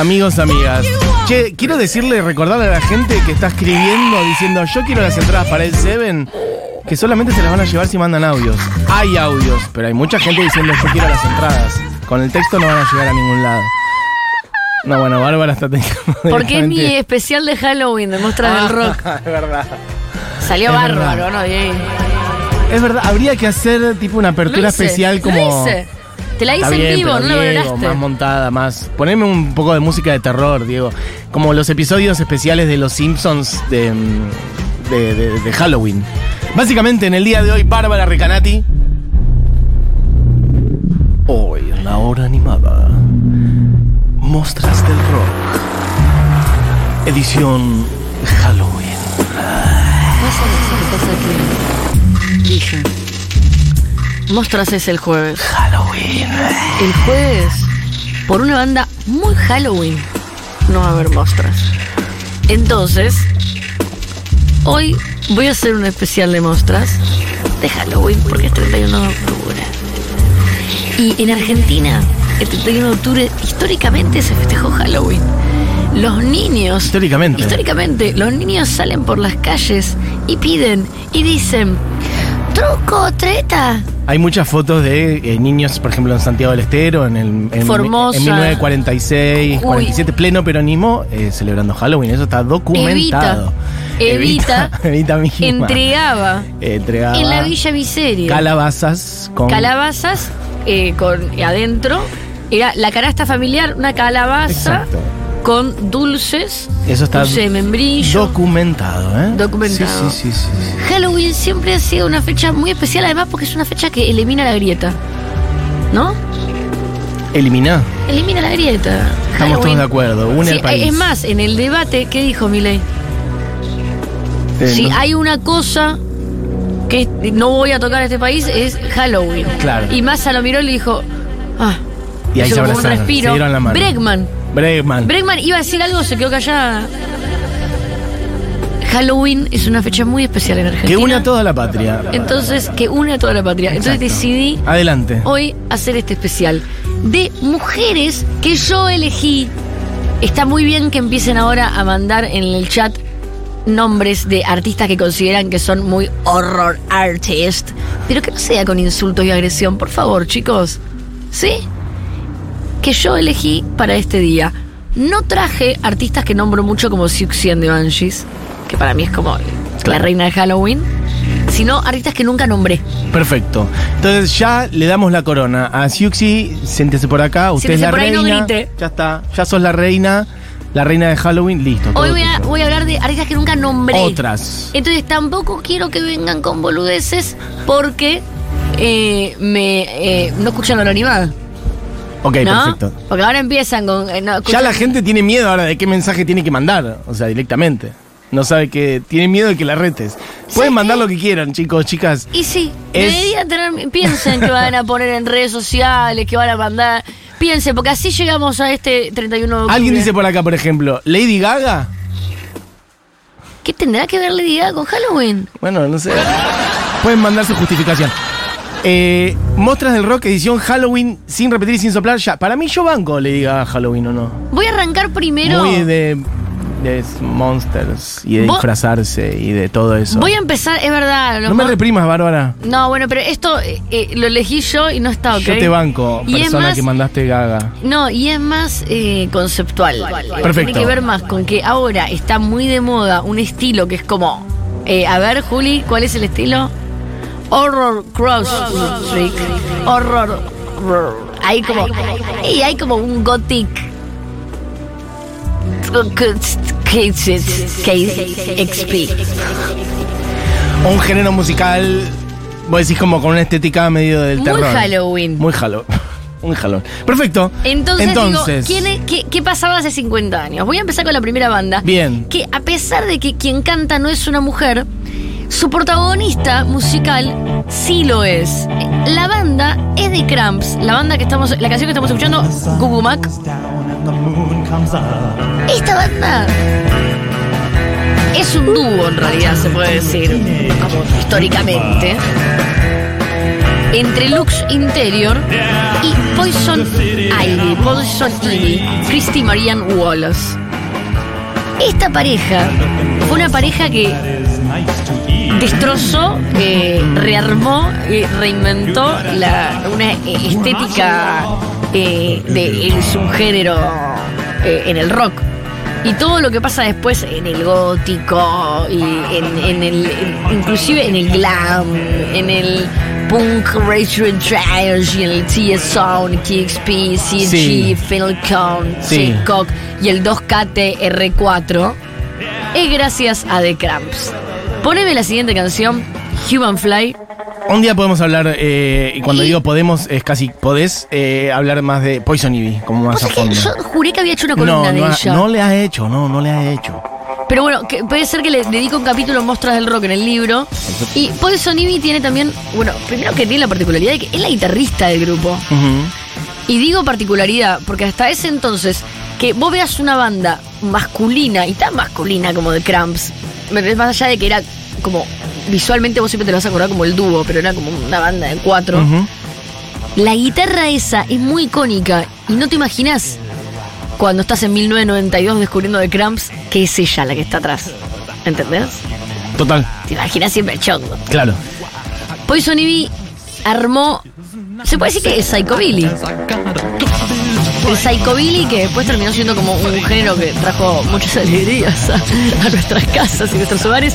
Amigos, amigas. Che, quiero decirle, recordarle a la gente que está escribiendo diciendo yo quiero las entradas para el Seven, que solamente se las van a llevar si mandan audios. Hay audios, pero hay mucha gente diciendo yo quiero las entradas. Con el texto no van a llegar a ningún lado. No, bueno, Bárbara está teniendo. Porque es mi especial de Halloween de Muestras del Rock. es verdad. Salió es bárbaro, verdad. ¿no? Y- Es verdad, habría que hacer tipo una apertura especial como. Lo hice. Te la hice Está bien, en vivo, pero no Diego, más montada, más. Poneme un poco de música de terror, Diego. Como los episodios especiales de Los Simpsons de, mm, de, de- de Halloween. Básicamente, en el día de hoy, Bárbara Recanati. Hoy, en la hora animada. Mostras del Rock. Edición Halloween. No sé qué pasa aquí. Mostras es el jueves. Halloween. El jueves, por una banda muy Halloween, no va a haber mostras. Entonces, hoy voy a hacer un especial de mostras de Halloween porque es 31 de octubre. Y en Argentina, el 31 de octubre, históricamente se festejó Halloween. Los niños. Históricamente. Históricamente, los niños salen por las calles y piden y dicen: ¡Truco, treta! Hay muchas fotos de eh, niños, por ejemplo, en Santiago del Estero, en, el, en, Formosa. en 1946, Uy. 47, pleno peronismo, eh, celebrando Halloween. Eso está documentado. Evita, Evita misma. entregaba Eh, entregaba en la Villa Miseria calabazas con. calabazas eh, con adentro era la canasta familiar, una calabaza Exacto. Con dulces, Eso está dulce de membrillo. documentado, ¿eh? Documentado. Sí, sí, sí. Halloween siempre ha sido una fecha muy especial, además porque es una fecha que elimina la grieta. ¿No? Elimina. Elimina la grieta. Estamos Halloween. todos de acuerdo. Une al país. Es más, en el debate, ¿qué dijo Milei? Eh, Si no- hay una cosa que no voy a tocar en este país es Halloween. Claro. Y Massa lo miró y le dijo, ah, Y ahí se como un respiro. se dieron la mano. Bregman. Bregman. Bregman iba a decir algo, se quedó callada. Halloween es una fecha muy especial en Argentina. que une a toda la patria. Entonces, que une a toda la patria. Entonces decidí Adelante. hoy hacer este especial de mujeres que yo elegí. Está muy bien que empiecen ahora a mandar en el chat nombres de artistas que consideran que son muy horror artist, pero que no sea con insultos y agresión, por favor, chicos. ¿Sí? Que yo elegí para este día. No traje artistas que nombro mucho como Siouxsie de Banshees, que para mí es como la reina de Halloween, sino artistas que nunca nombré. Perfecto. Entonces ya le damos la corona a Siuxi, siéntese por acá, usted es la por ahí, no reina. grite. ya está, ya sos la reina, la reina de Halloween, listo. Hoy voy a, voy a hablar de artistas que nunca nombré. Otras. Entonces tampoco quiero que vengan con boludeces porque eh, me eh, no escuchan la animada. Ok, ¿No? perfecto. Porque ahora empiezan con. eh, no, Ya la gente tiene miedo ahora de qué mensaje tiene que mandar, o sea, directamente. No sabe que tiene miedo de que la retes. Pueden mandar lo que quieran, chicos, chicas. Y sí, Es- deberían tener. Piensen que van a poner en redes sociales, que van a mandar. Piensen, porque así llegamos a este 31 de octubre. Alguien dice por acá, por ejemplo, Lady Gaga. ¿Qué tendrá que ver Lady Gaga con Halloween? Bueno, no sé. Pueden mandar su justificación. Eh, Mostras del Rock, edición Halloween, sin repetir y sin soplar. Ya, para mí yo banco le diga Halloween o no. Voy a arrancar primero. Muy de, de monsters y de Vos- disfrazarse y de todo eso. Voy a empezar, es verdad. no me reprimas, Bárbara. No, bueno, pero esto eh, eh, lo elegí yo y no está ok. Yo te banco, Y persona más- que mandaste Gaga. No, y es más eh, conceptual. Perfecto. Tiene que ver más con que ahora está muy de moda un estilo que es como. a ver, Juli, ¿cuál es el estilo? Horror Cross Street. Horror. Hay como. Y hay como un gothic. XP. Un género musical, vos decís como con una estética medio del Muy terror. Halloween. Muy Halloween. Muy Halloween. Perfecto. Entonces, Entonces digo, ¿quién es- qué, qué pasaba hace 50 años? Voy a empezar con la primera banda. Bien. Que a pesar de que quien canta no es una mujer, su protagonista musical sí lo es. La banda es de Cramps. La banda que estamos, la canción que estamos escuchando, Gugu Mac. Esta banda es un dúo en realidad, se puede decir, como históricamente. entre Lux Interior y Poison Ivy, Poison Ivy, Christy Marianne Wallace. Esta pareja fue una pareja que destrozó, eh, rearmó y reinventó la, una estética eh, del subgénero eh, en el rock. Y todo lo que pasa después en el gótico, y en, en el, en- inclusive en el glam, en el punk, Rachel Trials, y en el TS Sound, KXP, CG, Sí. Philcon, Sí. Cock y el 2KT-R4, es gracias a The Cramps. Poneme la siguiente canción, Human Fly. Un día podemos hablar, eh, y cuando Y- digo podemos, es casi podés eh, hablar más de Poison Ivy, como más a fondo. yo juré que había hecho una columna No, de ha- ella. no le ha hecho, no, no le ha hecho. Pero bueno, que puede ser que le dedico un capítulo Mostras del Rock en el libro. Y Poison Ivy tiene también, bueno, primero que tiene la particularidad de que es la guitarrista del grupo. Y digo particularidad porque hasta ese entonces, que vos veas una banda masculina y tan masculina como The Cramps, ¿me entendés? más allá de que era como, visualmente vos siempre te lo vas a acordar como el dúo, pero era como una banda de cuatro. La guitarra esa es muy icónica y no te imaginas cuando estás en 1992 descubriendo The Cramps que es ella la que está atrás. ¿Entendés? Total, Te imaginas siempre el chongo. claro. Poison Ivy armó. Se puede decir que es Psychobilly. El Psychobilly que después terminó siendo como un género que trajo muchas alegrías a, a nuestras casas y nuestros hogares.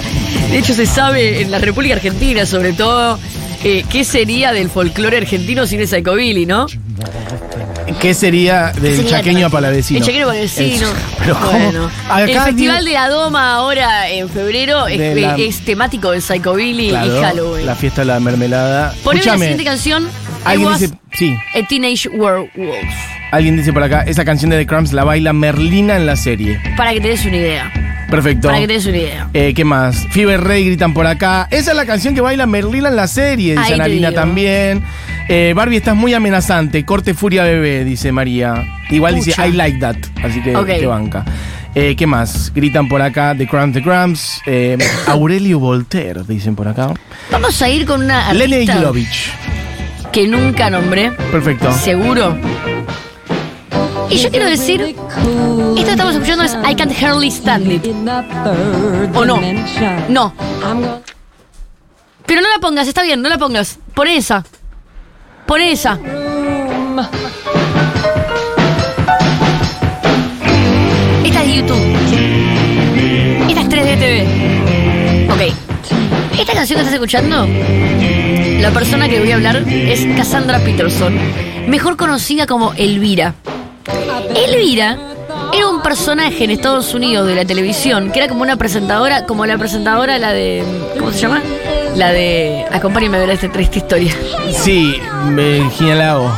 De hecho, se sabe en la República Argentina, sobre todo, eh, qué sería del folclore argentino sin el Psychobilly, ¿no? ¿Qué sería del Sería chaqueño palavecino? El chaqueño palavecino. Pero ¿cómo? Bueno. el Festival de la Doma ahora en febrero es, De la- es temático del Psychobilly Claro, y Halloween. la fiesta de la mermelada. Poneme la siguiente canción. Alguien dice, sí, a Teenage Werewolf. Alguien dice por acá, esa canción de The Cramps la baila Merlina en la serie. Para que te des una idea. Perfecto. Para que te des una idea. Eh, ¿Qué más? Fever Rey gritan por acá. Esa es la canción que baila Merlina en la serie, dice Analina también. Eh, Barbie, estás muy amenazante. Corte furia bebé, dice María. Igual dice. I like that. Así que te banca. Eh, ¿Qué más? Gritan por acá The Cramps, The Cramps. Aurelio Voltaire, dicen por acá. Vamos a ir con una Lene artista Gilovich. que nunca nombré. Perfecto. Seguro. Y yo quiero decir, esto que estamos escuchando es I Can't Hardly Stand It. ¿O no? No. Pero no la pongas, está bien, no la pongas. Pon esa. Pon esa. Esta es de YouTube. Esta es 3D TV. Ok. Esta canción que estás escuchando, la persona que voy a hablar es Cassandra Peterson, mejor conocida como Elvira. Elvira era un personaje en Estados Unidos de la televisión que era como una presentadora, como la presentadora, la de. ¿Cómo se llama? La de. Acompáñame a ver esta triste historia. Sí, Virginia Lago.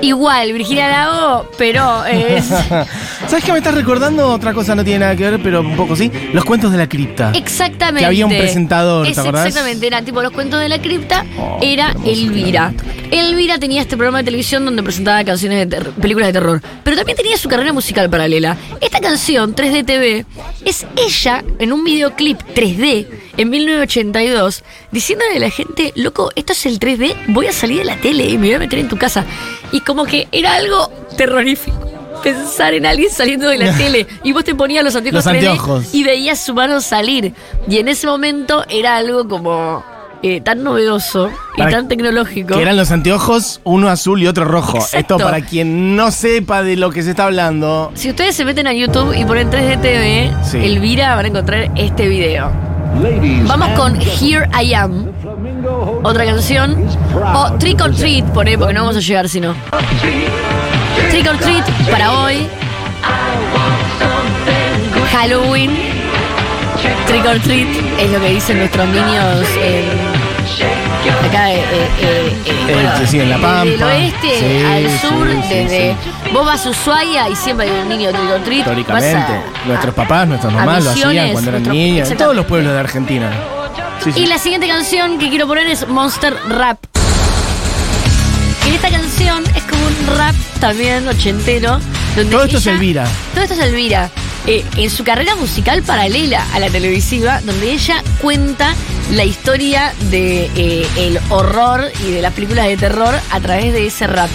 Igual, Virginia Lago, pero es. ¿Sabes qué me estás recordando? Otra cosa no tiene nada que ver, pero un poco sí. Los cuentos de la cripta. Exactamente. Que había un presentador, ¿te acordás? Exactamente, era tipo los cuentos de la cripta, Oh, era. Elvira. Elvira tenía este programa de televisión donde presentaba canciones de películas de terror, pero también tenía su carrera musical paralela. Esta canción, 3D TV, es ella en un videoclip 3D en 1982, diciéndole a la gente, loco, esto es el 3D, voy a salir de la tele y me voy a meter en tu casa. Y como que era algo terrorífico. Pensar en alguien saliendo de la tele y vos te ponías los anteojos, Los 3D anteojos. y veías su mano salir. Y en ese momento era algo como eh, tan novedoso y Para- tan tecnológico. Que eran los anteojos, uno azul y otro rojo. Exacto. Esto para quien no sepa de lo que se está hablando. Si ustedes se meten a YouTube y ponen 3D TV, Sí. Elvira van a encontrar este video. Vamos con Here I Am, otra canción. O Trick or Treat, poné, porque no vamos a llegar si no. Trick or Treat para hoy. Halloween. Trick or Treat es lo que dicen nuestros niños. Acá, eh, eh, eh, eh, Eh, sí, en La Del Pampa. oeste Sí, al sur, sí, desde. Vos vas a Ushuaia y siempre hay un niño Trick or Treat. Históricamente. A- nuestros papás, nuestras mamás lo hacían cuando eran niños. En todos los pueblos de Argentina. Y la siguiente canción que quiero poner es Monster Rap. Y esta canción es como un rap también ochentero. Donde Todo esto es ella- Elvira. Todo esto es Elvira. Eh, en su carrera musical paralela a la televisiva, donde ella cuenta la historia de eh, el horror y de las películas de terror a través de ese rap.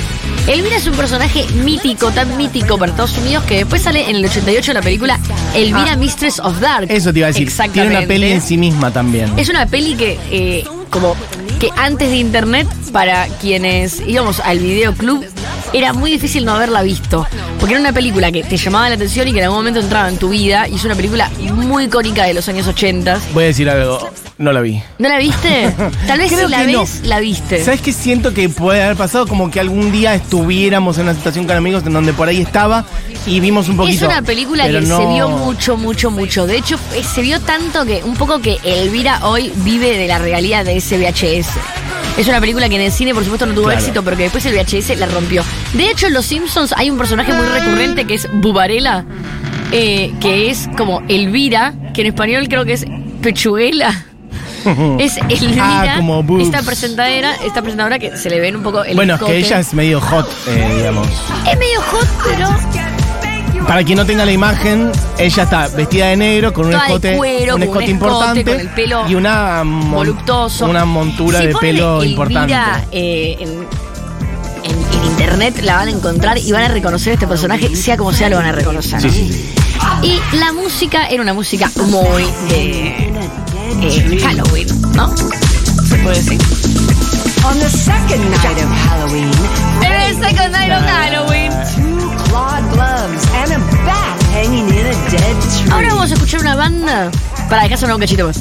Elvira es un personaje mítico, tan mítico para Estados Unidos que después sale en el 88 la película Elvira Ah. Mistress of Dark. Eso te iba a decir. Exactamente. Tiene una peli en sí misma también. Es una peli que, eh, como que antes de internet, para quienes íbamos al videoclub, era muy difícil no haberla visto. Porque era una película que te llamaba la atención y que en algún momento entraba en tu vida. Y es una película muy icónica de los años 80. Voy a decir algo. No la vi. ¿No la viste? Tal vez Creo si la no. ves, la viste. ¿Sabes qué siento que puede haber pasado? Como que algún día estuviéramos en una situación con amigos en donde por ahí estaba y vimos un poquito. Es una película que no- se vio mucho, mucho, mucho. De hecho, se vio tanto que un poco que Elvira hoy vive de la realidad de ese VHS. Es una película que en el cine, por supuesto, no tuvo Claro. éxito, pero que después el VHS la rompió. De hecho, en Los Simpsons hay un personaje muy recurrente que es Bubarela, eh, que es como Elvira, que en español creo que es Pechuguela. Es Elvira, Ah, como boobs. esta presentadora, esta presentadora que se le ven un poco el Bueno, es que ella es medio hot, eh, digamos. es medio hot, pero Para quien no tenga la imagen, ella está vestida de negro con un Toda de escote, cuero, un con un escote escote, importante con el pelo y una voluptuoso. una montura Si de pelo Elvira, importante. eh, en, en- en internet la van a encontrar y van a reconocer este personaje, sea como sea, lo van a reconocer. Sí, sí, sí. Y la música era una música muy de eh, Halloween, ¿no? Se puede decir. On the second night of Halloween, second night of Halloween. Escuchar una banda para dejar sonar un cachito más.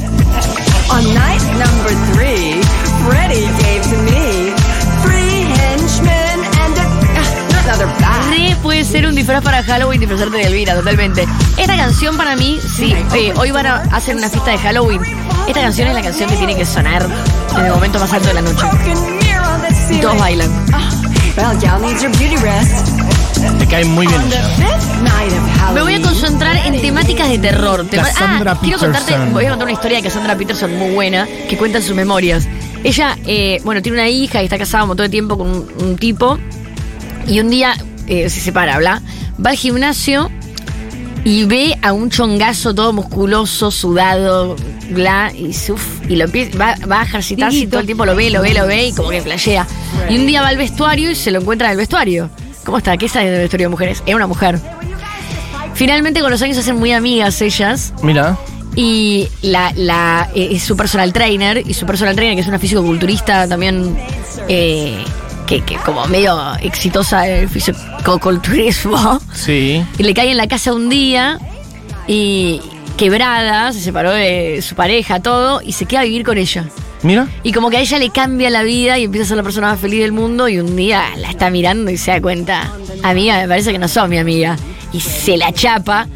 On night number three, Freddy gave to me three henchmen and a, another bat. Re puede ser un disfraz para Halloween disfrazarte de Elvira, totalmente. Esta canción para mí, sí, eh, hoy van a hacer una fiesta de Halloween. Esta canción es la canción que tiene que sonar en el momento más alto de la noche. Y todos bailan. Ah, well, gal needs her beauty rest. Te cae muy bien. Me voy a concentrar en temáticas de terror. Tema- Cassandra ah, quiero contarte, voy a contar una historia de Cassandra Peterson muy buena que cuenta en sus memorias. Ella, eh, bueno, tiene una hija y está casada un montón de tiempo con un, un tipo y un día eh, se separa, bla, va al gimnasio y ve a un chongazo todo musculoso, sudado, bla, y, suf, y lo empieza, va, va a ejercitarse y todo el tiempo lo ve, lo ve, lo ve y como que flashea. Y un día va al vestuario y se lo encuentra en el vestuario. ¿Cómo está? ¿Qué sabe del vestuario de mujeres? Era una mujer. Finalmente con los años se hacen muy amigas ellas Mira. y la, la, eh, es su personal trainer y su personal trainer que es una fisicoculturista también eh, que, que como medio exitosa en el fisicoculturismo Sí. y le cae en la casa un día y quebrada, se separó de su pareja, todo, y se queda a vivir con ella. Mira. Y como que a ella le cambia la vida y empieza a ser la persona más feliz del mundo y un día la está mirando y se da cuenta, amiga, me parece que no sos mi amiga. Y se la chapa.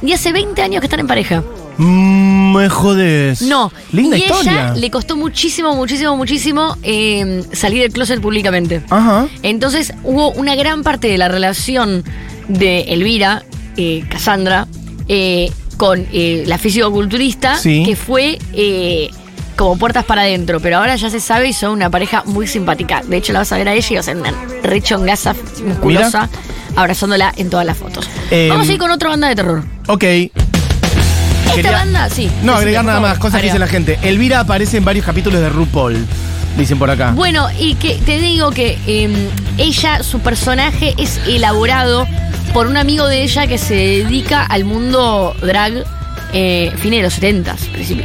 Y hace 20 años que están en pareja. Mm, me jodes. No. Linda y historia. ella le costó muchísimo, muchísimo, muchísimo eh, salir del closet públicamente. Ajá. Entonces hubo una gran parte de la relación de Elvira, eh, Cassandra, eh, con eh, la fisicoculturista, Sí. que fue eh, como puertas para adentro, pero ahora ya se sabe y son una pareja muy simpática. De hecho, la vas a ver a ella y va a una rechongaza musculosa, abrazándola en todas las fotos. Eh, Vamos a ir con otra banda de terror. Ok. Esta Quería- banda, sí. No, agregar nada más, cosas que dice la gente. Elvira aparece en varios capítulos de RuPaul, dicen por acá. Bueno, y que te digo que eh, ella, su personaje es elaborado por un amigo de ella que se dedica al mundo drag eh, fin de los 70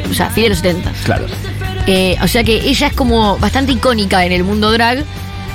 o sea, fin de los 70 Claro. Eh, o sea que ella es como bastante icónica en el mundo drag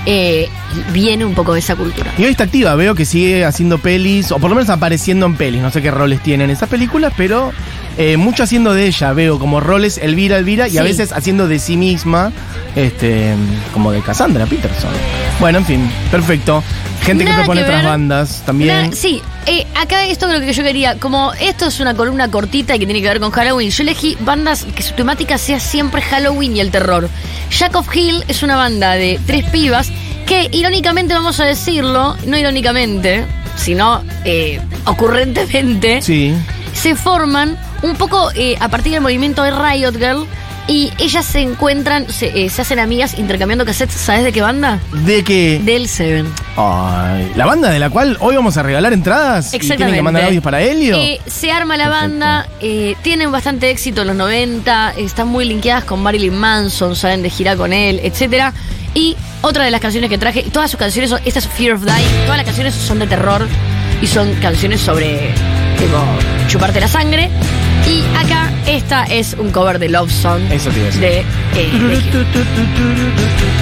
eh, viene un poco de esa cultura. Y hoy está activa, veo que sigue haciendo pelis, o por lo menos apareciendo en pelis. No sé qué roles tienen esas películas, pero eh, mucho haciendo de ella. Veo como roles Elvira, Elvira, y a veces haciendo de sí misma, este, como de Cassandra Peterson. Bueno, en fin, perfecto. Gente que propone que otras bandas también. Nada, sí, eh, acá esto es lo que yo quería. Como esto es una columna cortita y que tiene que ver con Halloween, yo elegí bandas que su temática sea siempre Halloween y el terror. Jack of Hill es una banda de tres pibas que, irónicamente, vamos a decirlo, no irónicamente, sino eh, ocurrentemente, Sí. se forman un poco eh, a partir del movimiento de Riot Girl. Y ellas se encuentran, se, eh, se hacen amigas intercambiando cassettes, ¿sabes de qué banda? De que. Del Seven. Ay, la banda de la cual hoy vamos a regalar entradas. Y tienen Exactamente. que mandar audios para Helio. Eh, se arma la Perfecto. banda, eh, tienen bastante éxito en los 90, están muy linkeadas con Marilyn Manson, salen de gira con él, etc. Y otra de las canciones que traje, todas sus canciones son, esta es Fear of Dying, todas las canciones son de terror y son canciones sobre, tipo, chuparte la sangre. Y acá, esta es un cover de Love Song Eso te iba a decir. de, eh, de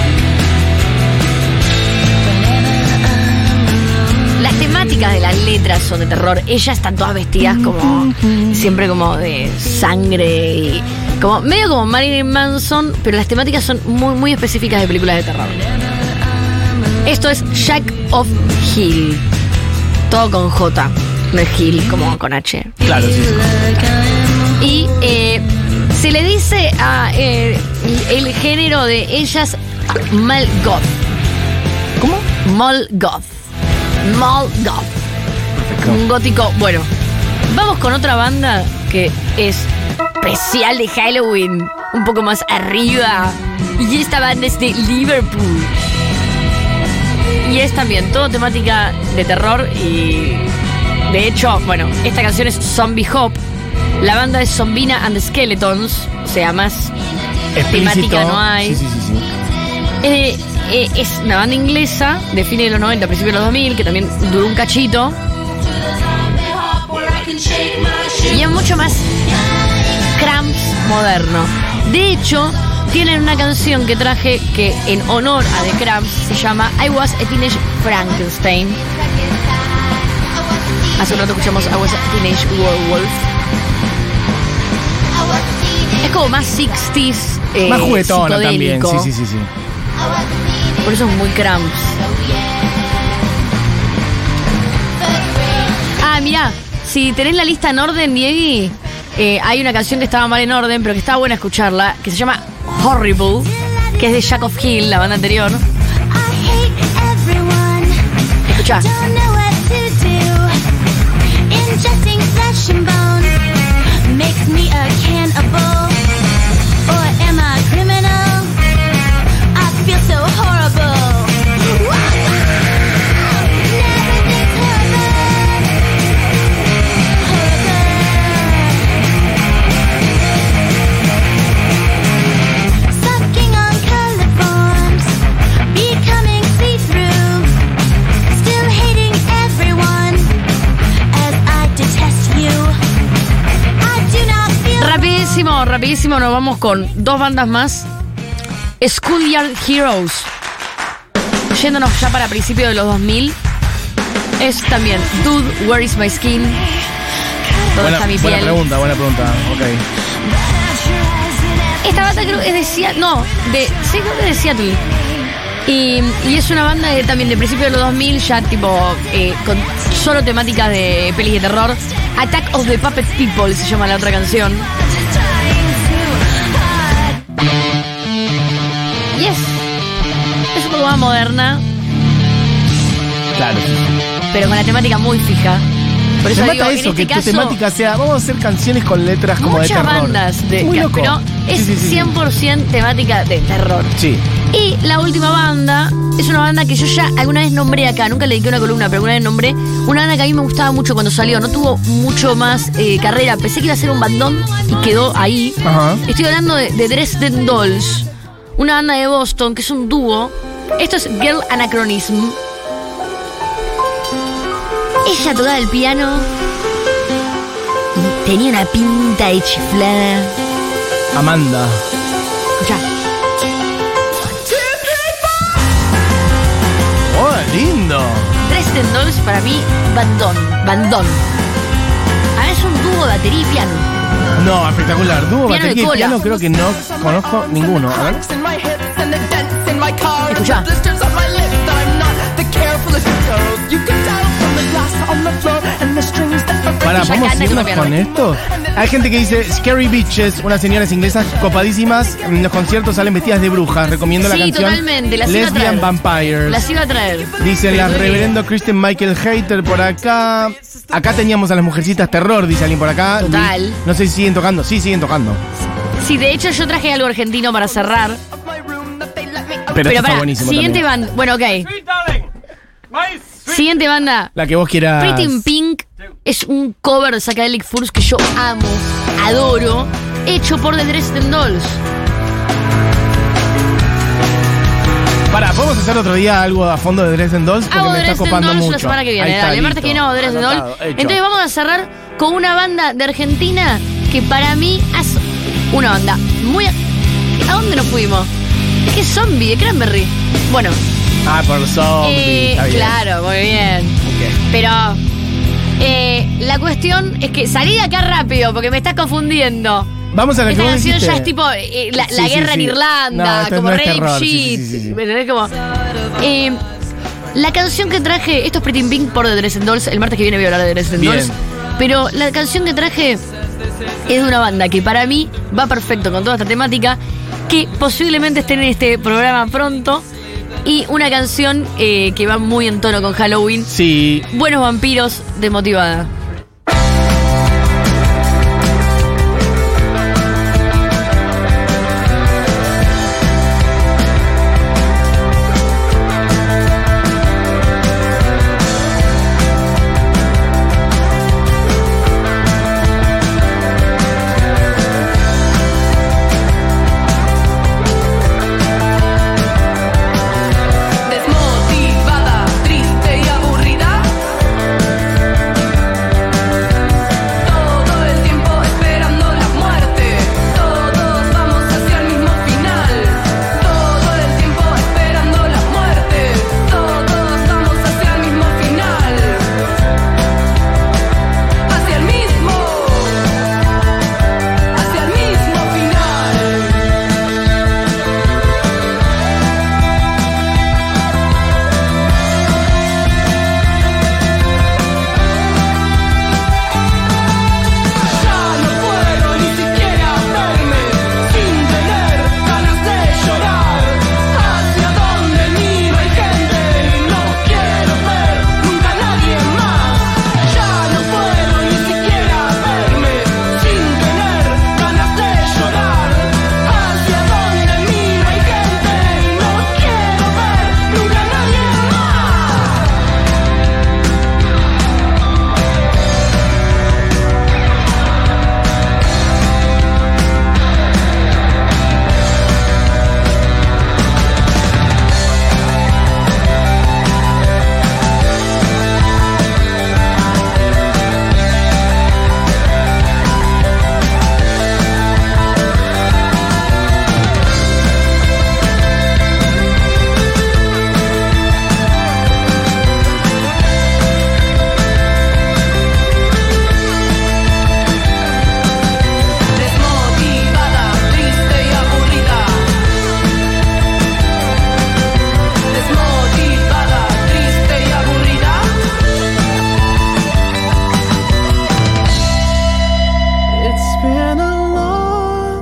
son de terror. Ellas están todas vestidas como siempre como de sangre y como medio como Marilyn Manson, pero las temáticas son muy muy específicas de películas de terror. Esto es Jack of Hill. Todo con J, no es Hill como con H. Claro, sí, sí. Y eh, se le dice a eh, el género de ellas Mal Goth. ¿Cómo? Mall Goth. Mall Goth. Un gótico. Bueno, vamos con otra banda que es especial de Halloween. Un poco más arriba. Y esta banda es de Liverpool. Y es también todo temática de terror y. De hecho, bueno, esta canción es Zombie Hop. La banda es Zombina and the Skeletons. O sea, más Explícito. temática no hay. Sí, sí, sí, sí. Eh, eh, es una banda inglesa de fines de los 90, principios de los 2000, que también duró un cachito. Y es mucho más cramps moderno. De hecho, tienen una canción que traje que en honor a The Cramps se llama I Was a Teenage Frankenstein. Hace un rato escuchamos I Was a Teenage Werewolf. Es como más 60s. eh, Más juguetona también. Sí, sí, sí, sí. Por eso es muy cramps. Mirá, si tenés la lista en orden, Diegui, eh, hay una canción que estaba mal en orden, pero que estaba buena escucharla, que se llama Horrible, que es de Jack of Hill, la banda anterior. Escuchá. Makes me a Rapidísimo, rapidísimo, nos vamos con dos bandas más. Schoolyard Heroes. Yéndonos ya para principios de los 2000. Es también Dude, Where is my skin? ¿Dónde Buena, está mi buena piel? pregunta, buena pregunta. Ok. Esta banda creo que es de Seattle. No, de, sí, creo que es de Seattle. Y, y es una banda de- también de principios de los 2000, ya tipo eh, con solo temáticas de pelis de terror. Attack of the Puppet People se llama la otra canción. Moderna, Claro, pero con la temática muy fija. Por eso Me digo, mata en eso, este que caso, tu temática sea, vamos a hacer canciones con letras como de muchas terror. bandas de, Es muy loco. pero es Sí, sí, sí. 100% temática de terror. Sí. Y la última banda es una banda que yo ya alguna vez nombré acá, nunca le dediqué una columna, pero alguna vez nombré. Una banda que a mí me gustaba mucho cuando salió, no tuvo mucho más eh, carrera. Pensé que iba a ser un bandón y quedó ahí. Ajá. Estoy hablando de, de Dresden Dolls, una banda de Boston que es un dúo. Esto es Girl Anachronism. Ella tocaba el piano. y Tenía una pinta de chiflada. Amanda. Escuchá. Oh, lindo. Dresden Dolls para mí, bandón, bandón. A ver, es un dúo batería y piano. No, espectacular. Dúo, Piano batería y piano creo que no conozco ninguno. A ver. Escuchá. Para, ¿podemos irnos con esto? Hay gente que dice Scary Bitches, unas señoras inglesas copadísimas. En los conciertos salen vestidas de brujas. Recomiendo la Sí, canción totalmente, las iba a Lesbian traer. Vampires. Las iba a traer. Dicen las reverendo Christian Michael Hater por acá. Acá teníamos a las mujercitas terror, dice alguien por acá. Total. No sé si siguen tocando. Sí, siguen tocando. Sí, de hecho yo traje algo argentino para cerrar. Pero, esto Pero está buenísimo siguiente también. banda. Bueno, ok. Siguiente banda. La que vos quieras. Pretty in Pink es un cover de Psychedelic Furs que yo amo, adoro, hecho por The Dresden Dolls. Para, ¿podemos hacer otro día algo a fondo de Dresden Dolls? Porque Hago me está copando Dolls mucho. la semana que viene, dale. El martes que viene hago Dresden Dolls. Entonces vamos a cerrar con una banda de Argentina que para mí es una banda muy... ¿A dónde nos fuimos? Es zombie, de Cranberry. Bueno, Ah, por zombie. eh, está bien. claro, muy bien. Pero eh, la cuestión es que salí de acá rápido porque me estás confundiendo. Vamos a la Esta que vos canción dijiste. ya es tipo eh, la, Sí, la sí, guerra sí. en No, Irlanda, esto como no es rape terror, sí, shit. sí, sí, sí. ¿Me entendés? Como, eh, la canción que traje, esto es Pretty in Pink por The Dresden Dolls, el martes que viene voy a hablar de Dresden Bien. Dolls. Pero la canción que traje es de una banda que para mí va perfecto con toda esta temática, que posiblemente esté en este programa pronto. Y una canción eh, que va muy en tono con Halloween. Sí. Buenos vampiros de motivada.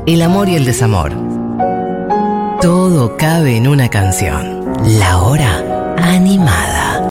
El amor y el desamor. Todo cabe en una canción. La hora.